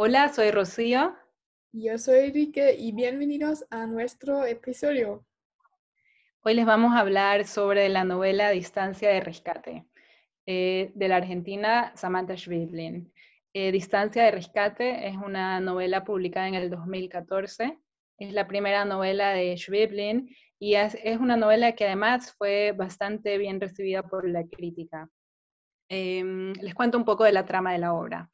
Hola, soy Rocío. Yo soy Enrique y bienvenidos a nuestro episodio. Hoy les vamos a hablar sobre la novela Distancia de Rescate eh, de la argentina Samantha Schweblin. Eh, Distancia de Rescate es una novela publicada en el 2014. Es la primera novela de Schweblin y es, una novela que además fue bastante bien recibida por la crítica. Em, les cuento un poco de la trama de la obra.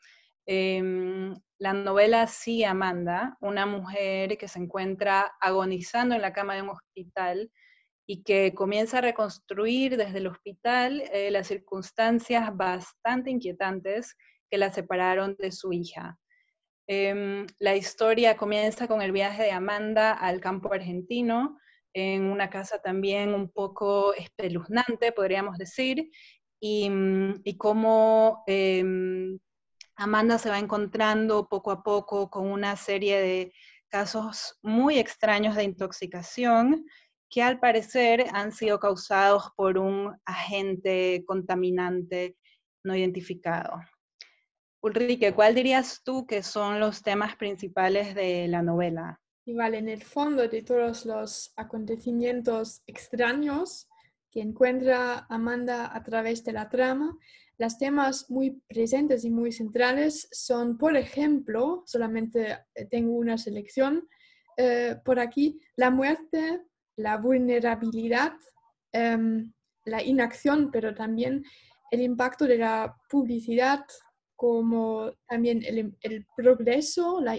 Em, la novela Sí Amanda, una mujer que se encuentra agonizando en la cama de un hospital y que comienza a reconstruir desde el hospital eh, las circunstancias bastante inquietantes que la separaron de su hija. Em, la historia comienza con el viaje de Amanda al campo argentino, en una casa también un poco espeluznante, podríamos decir, y, mm, cómo em, Amanda se va encontrando poco a poco con una serie de casos muy extraños de intoxicación que al parecer han sido causados por un agente contaminante no identificado. Ulrike, ¿cuál dirías tú que son los temas principales de la novela? Y vale, en el fondo de todos los acontecimientos extraños que encuentra Amanda a través de la trama, los temas muy presentes y muy centrales son, por ejemplo, solamente eh, tengo una selección eh, por aquí, la muerte, la vulnerabilidad, em, la inacción, pero también el impacto de la publicidad, como también el, progreso, la,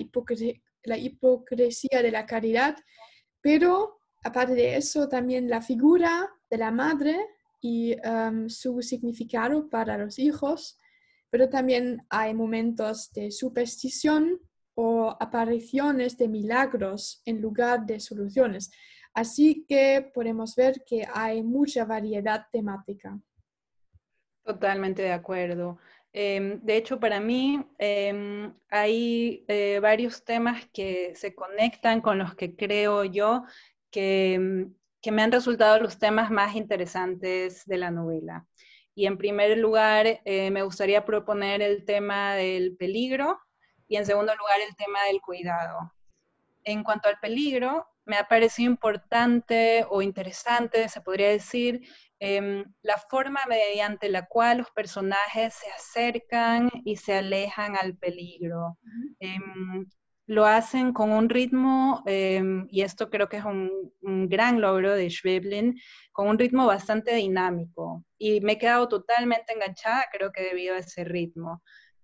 la hipocresía de la caridad, pero aparte de eso, también la figura de la madre y em, su significado para los hijos, pero también hay momentos de superstición o apariciones de milagros en lugar de soluciones. Así que podemos ver que hay mucha variedad temática. Totalmente de acuerdo. Em, de hecho, para mí em, hay eh, varios temas que se conectan con los que creo yo que, que, me han resultado los temas más interesantes de la novela. Y en primer lugar, eh, me gustaría proponer el tema del peligro y en segundo lugar, el tema del cuidado. En cuanto al peligro, me ha parecido importante o interesante, se podría decir, em, la forma mediante la cual los personajes se acercan y se alejan al peligro. Lo hacen con un ritmo, em, y esto creo que es un, gran logro de Schweblin, con un ritmo bastante dinámico. Y me he quedado totalmente enganchada, creo que debido a ese ritmo.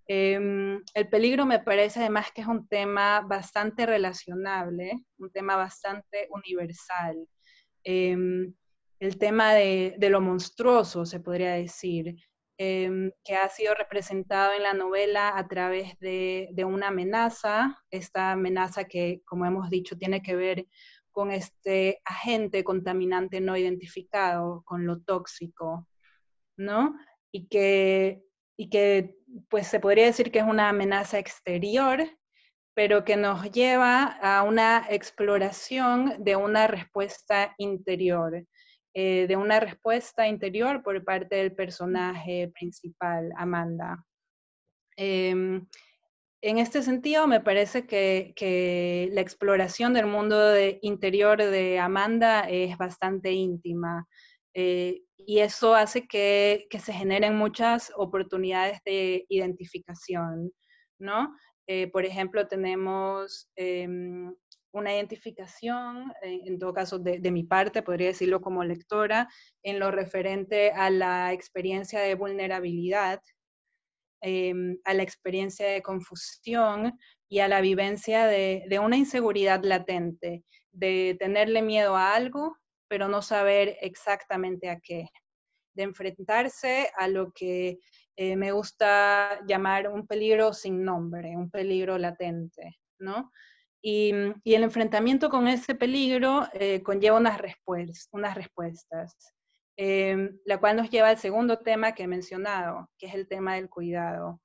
Em, el peligro me parece además que es un tema bastante relacionable, un tema bastante universal. Em, el tema de, lo monstruoso, se podría decir, em, que ha sido representado en la novela a través de, de, una amenaza, esta amenaza que, como hemos dicho, tiene que ver con este agente contaminante no identificado, con lo tóxico, ¿no? Y que y que pues se podría decir que es una amenaza exterior, pero que nos lleva a una exploración de una respuesta interior, eh, de una respuesta interior por parte del personaje principal, Amanda. Em, en este sentido, me parece que, la exploración del mundo interior de Amanda es bastante íntima. Eh, y eso hace que, se generen muchas oportunidades de identificación, ¿no? Eh, por ejemplo, tenemos em, una identificación, eh, en todo caso de, mi parte, podría decirlo como lectora, en lo referente a la experiencia de vulnerabilidad, em, a la experiencia de confusión y a la vivencia de, una inseguridad latente, de tenerle miedo a algo pero no saber exactamente a qué, de enfrentarse a lo que eh, me gusta llamar un peligro sin nombre, un peligro latente, ¿no? Y, el enfrentamiento con ese peligro eh, conlleva unas, unas respuestas, em, la cual nos lleva al segundo tema que he mencionado, que es el tema del cuidado,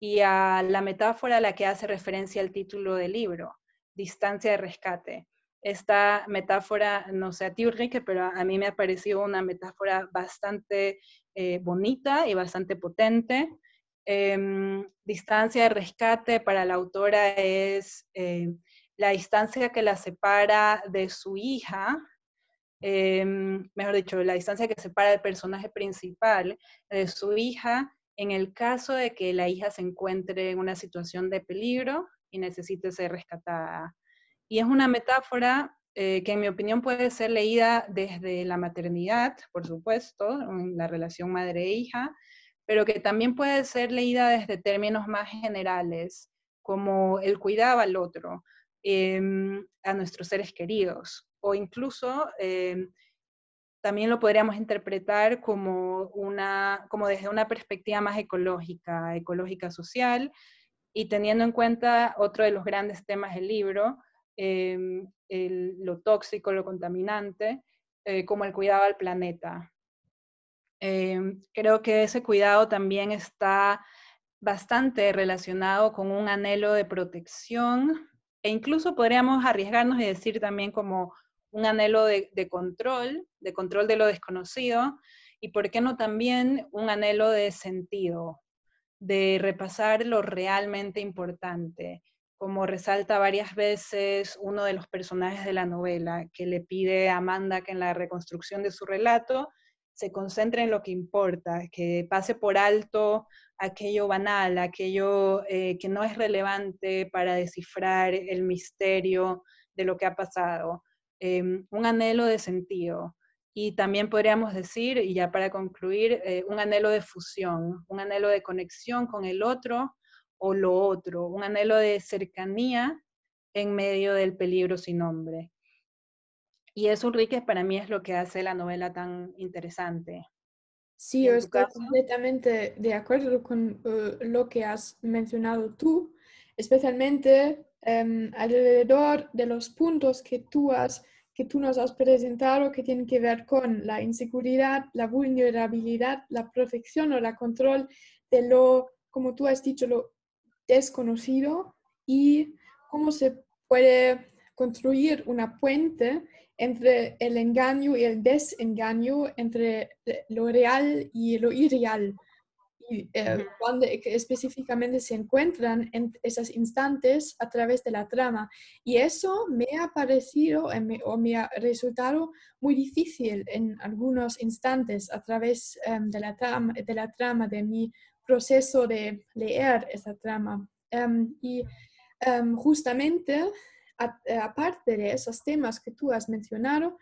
y a la metáfora a la que hace referencia el título del libro, distancia de rescate esta metáfora, no sé a ti Ulrike, pero a mí me ha parecido una metáfora bastante eh, bonita y bastante potente. Em, distancia de rescate para la autora es eh, la distancia que la separa de su hija, em, mejor dicho, la distancia que separa al personaje principal de su hija en el caso de que la hija se encuentre en una situación de peligro y necesite ser rescatada. Y es una metáfora eh, que en mi opinión puede ser leída desde la maternidad, por supuesto, en la relación madre-hija, pero que también puede ser leída desde términos más generales, como el cuidado al otro, em, a nuestros seres queridos, o incluso em, también lo podríamos interpretar como, una, como desde una perspectiva más ecológica, ecológica social, y teniendo en cuenta otro de los grandes temas del libro, em, lo tóxico, lo contaminante, eh, como el cuidado al planeta. Em, creo que ese cuidado también está bastante relacionado con un anhelo de protección e incluso podríamos arriesgarnos y decir también como un anhelo de, control, de control de lo desconocido, y por qué no también un anhelo de sentido, de repasar lo realmente importante, como resalta varias veces uno de los personajes de la novela, que le pide a Amanda que en la reconstrucción de su relato se concentre en lo que importa, que pase por alto aquello banal, aquello eh, que no es relevante para descifrar el misterio de lo que ha pasado. Em, un anhelo de sentido. Y también podríamos decir, y ya para concluir, eh, un anhelo de fusión, un anhelo de conexión con el otro o lo otro, un anhelo de cercanía en medio del peligro sin nombre. Y eso, Enrique, para mí es lo que hace la novela tan interesante. Sí, yo estoy completamente de acuerdo con eh, lo que has mencionado tú, especialmente Em, alrededor de los puntos que tú, has, que tú nos has presentado que tienen que ver con la inseguridad, la vulnerabilidad, la protección o la control de lo, como tú has dicho, lo desconocido y cómo se puede construir una puente entre el engaño y el desengaño, entre lo real y lo irreal y eh, específicamente se encuentran en esos instantes a través de la trama. Y eso me ha parecido o me ha resultado muy difícil en algunos instantes a través em, de, la trama, de la trama, de mi proceso de leer esa trama. Em, y em, justamente, aparte de esos temas que tú has mencionado,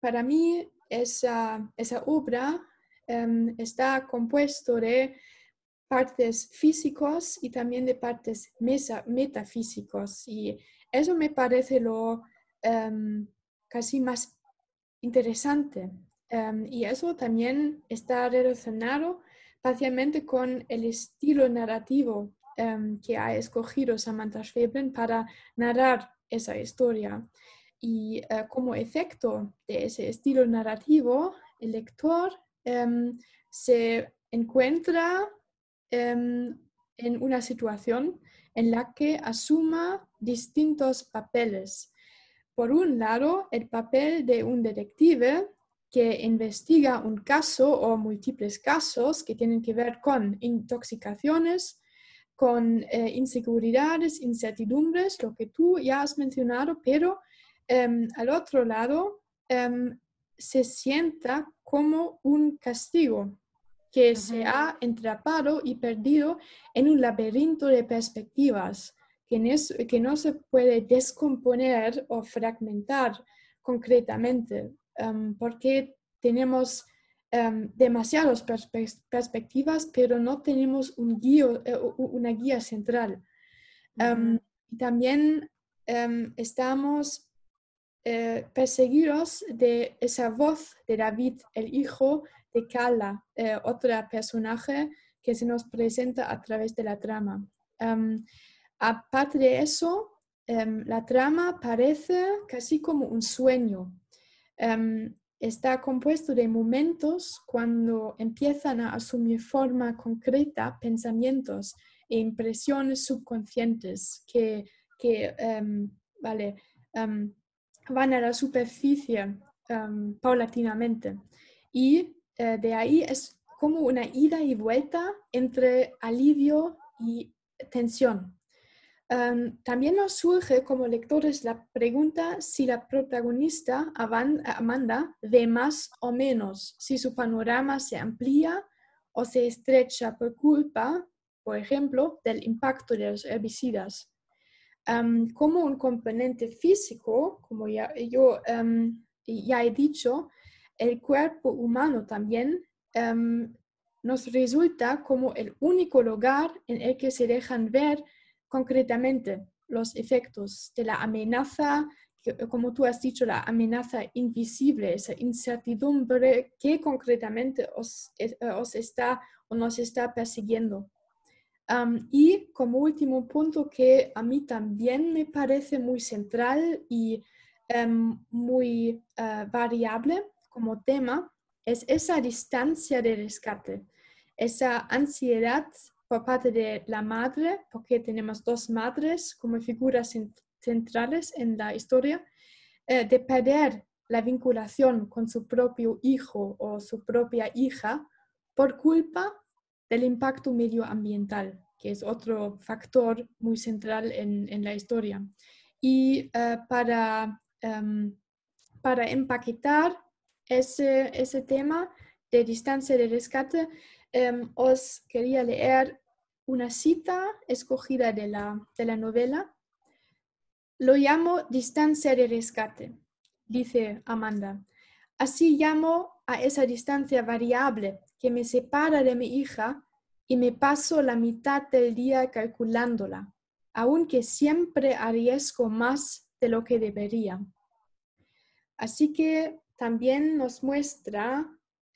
para mí esa, obra Em, está compuesto de partes físicos y también de partes metafísicos. Y eso me parece lo em, casi más interesante. Em, y eso también está relacionado parcialmente con el estilo narrativo que ha escogido Samantha Schweblin para narrar esa historia. Y eh, como efecto de ese estilo narrativo, el lector Em, se encuentra em, en una situación en la que asuma distintos papeles. Por un lado, el papel de un detective que investiga un caso o múltiples casos que tienen que ver con intoxicaciones, con eh, inseguridades, incertidumbres, lo que tú ya has mencionado, pero em, al otro lado se sienta como un castigo que se ha entrapado y perdido en un laberinto de perspectivas que, que no se puede descomponer o fragmentar concretamente em, porque tenemos um, demasiadas perspectivas pero no tenemos un eh, una guía central. Em, también estamos eh, perseguidos de esa voz de David, el hijo de Kala, eh, otra personaje que se nos presenta a través de la trama. Um, aparte de eso, la trama parece casi como un sueño. Em, está compuesto de momentos cuando empiezan a asumir forma concreta pensamientos e impresiones subconscientes que, que vale, van a la superficie em, paulatinamente. Y eh, de ahí es como una ida y vuelta entre alivio y tensión. También nos surge como lectores la pregunta si la protagonista, Amanda, ve más o menos, si su panorama se amplía o se estrecha por culpa, por ejemplo, del impacto de los herbicidas. como un componente físico, como ya, yo ya he dicho, el cuerpo humano también nos resulta como el único lugar en el que se dejan ver concretamente los efectos de la amenaza, como tú has dicho, la amenaza invisible, esa incertidumbre que concretamente os, eh, os está o nos está persiguiendo. y como último punto que a mí también me parece muy central y em, muy eh, variable como tema, es esa distancia de rescate, esa ansiedad por parte de la madre, porque tenemos dos madres como figuras centrales en la historia, eh, de perder la vinculación con su propio hijo o su propia hija por culpa del impacto medioambiental, que es otro factor muy central en, la historia. Y eh, para, em, para empaquetar ese, ese tema de distancia de rescate, em, os quería leer una cita escogida de la, de la novela. Lo llamo distancia de rescate, dice Amanda. Así llamo a esa distancia variable que me separa de mi hija y me paso la mitad del día calculándola, aunque siempre arriesgo más de lo que debería. Así que también nos muestra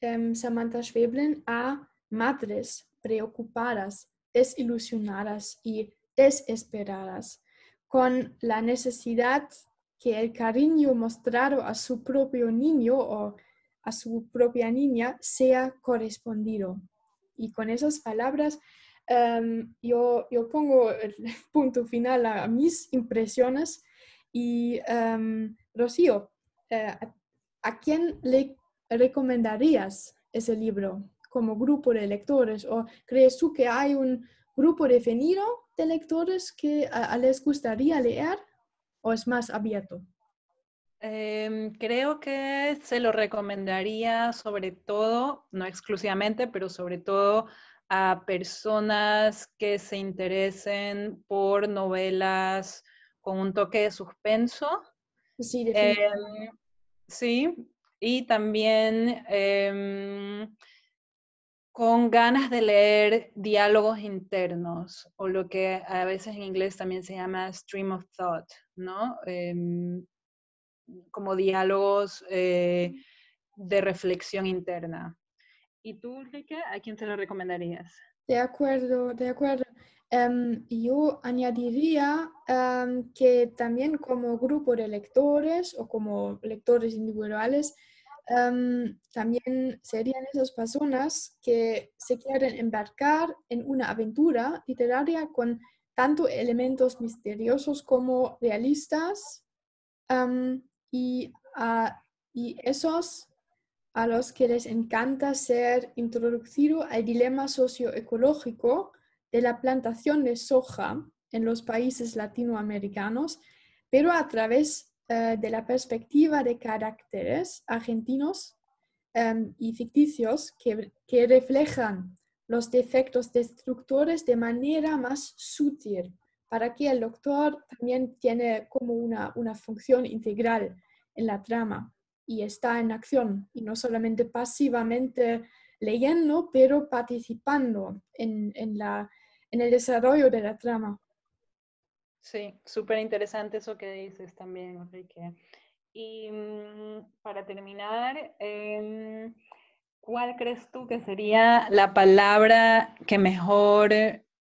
em, Samantha Schweblin a madres preocupadas, desilusionadas y desesperadas, con la necesidad que el cariño mostrado a su propio niño o a su propia niña sea correspondido. Y con esas palabras em, yo, yo, pongo el punto final a, mis impresiones y um, Rocío, eh, ¿a quién le recomendarías ese libro como grupo de lectores? ¿O crees tú que hay un grupo definido de lectores que les gustaría leer o es más abierto? Em, creo que se lo recomendaría sobre todo, no exclusivamente, pero sobre todo a personas que se interesen por novelas con un toque de suspenso. Sí, definitivamente. Em, Sí, y también em, con ganas de leer diálogos internos, o lo que a veces en inglés también se llama stream of thought, ¿no? Em, como diálogos eh, de reflexión interna. ¿Y tú, Ulrike, a quién te lo recomendarías? De acuerdo, de acuerdo. Em, yo añadiría em, que también como grupo de lectores o como lectores individuales, em, también serían esas personas que se quieren embarcar en una aventura literaria con tanto elementos misteriosos como realistas y, y esos a los que les encanta ser introducido al dilema socioecológico de la plantación de soja en los países latinoamericanos, pero a través eh, de la perspectiva de caracteres argentinos em, y ficticios que, que, reflejan los defectos destructores de manera más sutil, para que el doctor también tiene como una, una función integral en la trama y está en acción y no solamente pasivamente leyendo, pero participando en, en, la, en el desarrollo de la trama. Sí, súper interesante eso que dices también, Enrique. Y mm, para terminar, em, ¿cuál crees tú que sería la palabra que mejor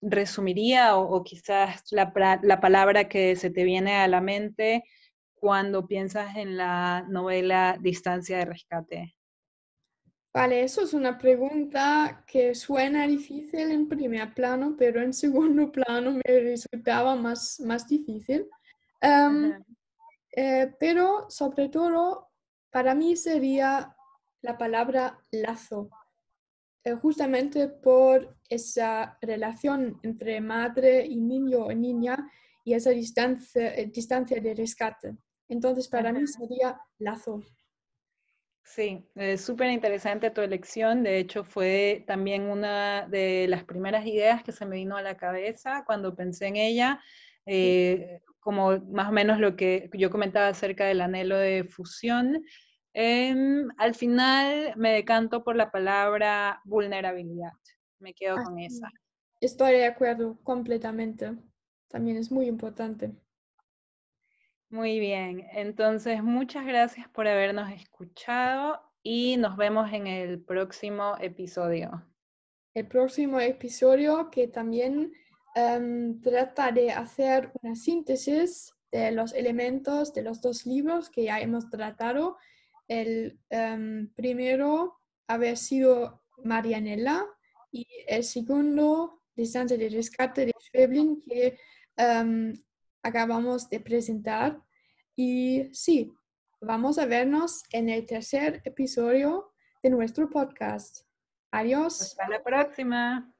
resumiría o, quizás la, la, palabra que se te viene a la mente cuando piensas en la novela Distancia de Rescate? Vale, eso es una pregunta que suena difícil en primer plano, pero en segundo plano me resultaba más, más difícil. Eh, pero sobre todo, para mí sería la palabra lazo. eh, justamente por esa relación entre madre y niño o niña y esa distancia, eh, distancia de rescate. Entonces, para mí sería lazo. Sí, es súper interesante tu elección. De hecho, fue también una de las primeras ideas que se me vino a la cabeza cuando pensé en ella, eh, como más o menos lo que yo comentaba acerca del anhelo de fusión. Em, al final me decanto por la palabra vulnerabilidad. Me quedo con esa. Estoy de acuerdo completamente. También es muy importante. Muy bien, entonces muchas gracias por habernos escuchado y nos vemos en el próximo episodio. El próximo episodio que también em, trata de hacer una síntesis de los elementos de los dos libros que ya hemos tratado. El um, primero haber sido Marianela y el segundo Distancia de Rescate de Schweblin que em, acabamos de presentar. Y sí, vamos a vernos en el tercer episodio de nuestro podcast. Adiós. Hasta la próxima.